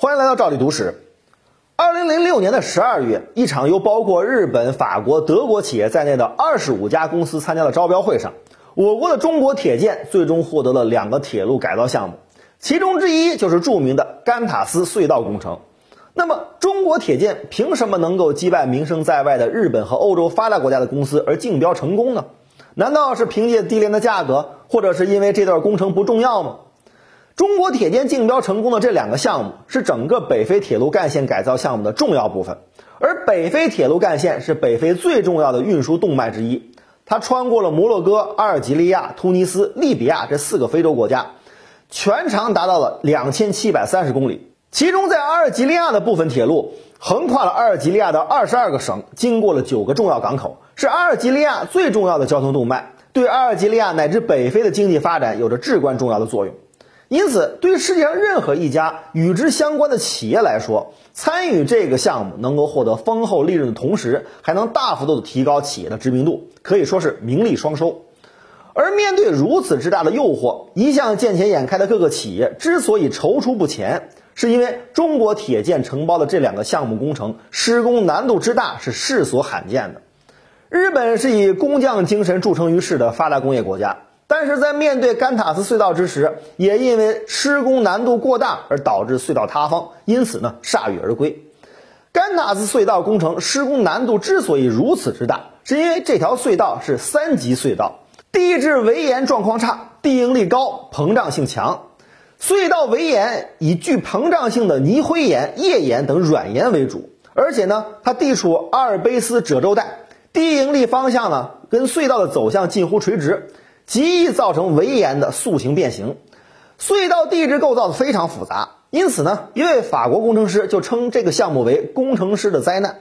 欢迎来到赵理读史。二零零六年的十二月，一场由包括日本、法国、德国企业在内的二十五家公司参加的招标会上，我国的中国铁建最终获得了两个铁路改造项目，其中之一就是著名的甘塔斯隧道工程。那么，中国铁建凭什么能够击败名声在外的日本和欧洲发达国家的公司而竞标成功呢？难道是凭借低廉的价格，或者是因为这段工程不重要吗？中国铁建竞标成功的这两个项目是整个北非铁路干线改造项目的重要部分，而北非铁路干线是北非最重要的运输动脉之一，它穿过了摩洛哥、阿尔及利亚、突尼斯、利比亚这四个非洲国家，全长达到了两千七百三十公里。其中在阿尔及利亚的部分铁路横跨了阿尔及利亚的二十二个省，经过了九个重要港口，是阿尔及利亚最重要的交通动脉，对阿尔及利亚乃至北非的经济发展有着至关重要的作用。因此，对于世界上任何一家与之相关的企业来说，参与这个项目能够获得丰厚利润的同时，还能大幅度的提高企业的知名度，可以说是名利双收。而面对如此之大的诱惑，一向见钱眼开的各个企业之所以踌躇不前，是因为中国铁建承包的这两个项目工程施工难度之大是世所罕见的。日本是以工匠精神著称于世的发达工业国家。但是在面对甘塔斯隧道之时，也因为施工难度过大而导致隧道塌方，因此呢铩羽而归。甘塔斯隧道工程施工难度之所以如此之大，是因为这条隧道是三级隧道，地质围岩状况差，地应力高，膨胀性强。隧道围岩以具膨胀性的泥灰岩、页岩等软岩为主，而且呢它地处阿尔卑斯褶皱带，地应力方向呢跟隧道的走向近乎垂直。极易造成围岩的塑形变形，隧道地质构造的非常复杂，因此呢，一位法国工程师就称这个项目为“工程师的灾难”。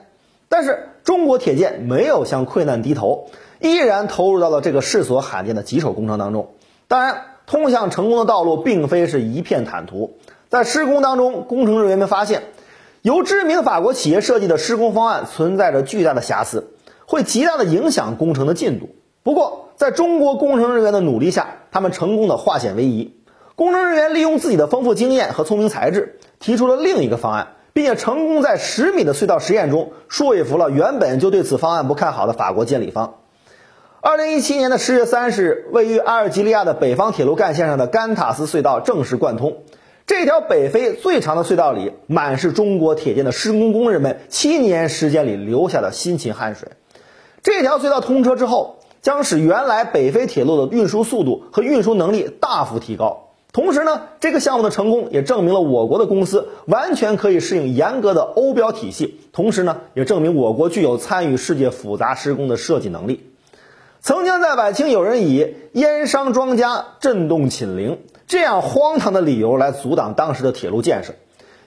但是中国铁建没有向困难低头，依然投入到了这个世所罕见的棘手工程当中。当然，通向成功的道路并非是一片坦途，在施工当中，工程人员们发现，由知名法国企业设计的施工方案存在着巨大的瑕疵，会极大的影响工程的进度。不过，在中国工程人员的努力下，他们成功的化险为夷。工程人员利用自己的丰富经验和聪明才智，提出了另一个方案，并且成功在十米的隧道实验中说服了原本就对此方案不看好的法国监理方。二零一七年的十月三十日，位于阿尔及利亚的北方铁路干线上的甘塔斯隧道正式贯通。这条北非最长的隧道里，满是中国铁建的施工工人们七年时间里留下的辛勤汗水。这条隧道通车之后。将使原来北非铁路的运输速度和运输能力大幅提高。同时呢，这个项目的成功也证明了我国的公司完全可以适应严格的欧标体系。同时呢，也证明我国具有参与世界复杂施工的设计能力。曾经在晚清，有人以“燕商庄家震动寝陵”这样荒唐的理由来阻挡当时的铁路建设。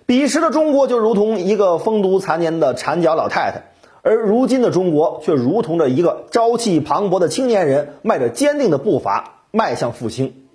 彼时的中国就如同一个风烛残年的缠脚老太太。而如今的中国却如同着一个朝气磅礴的青年人，迈着坚定的步伐迈向复兴。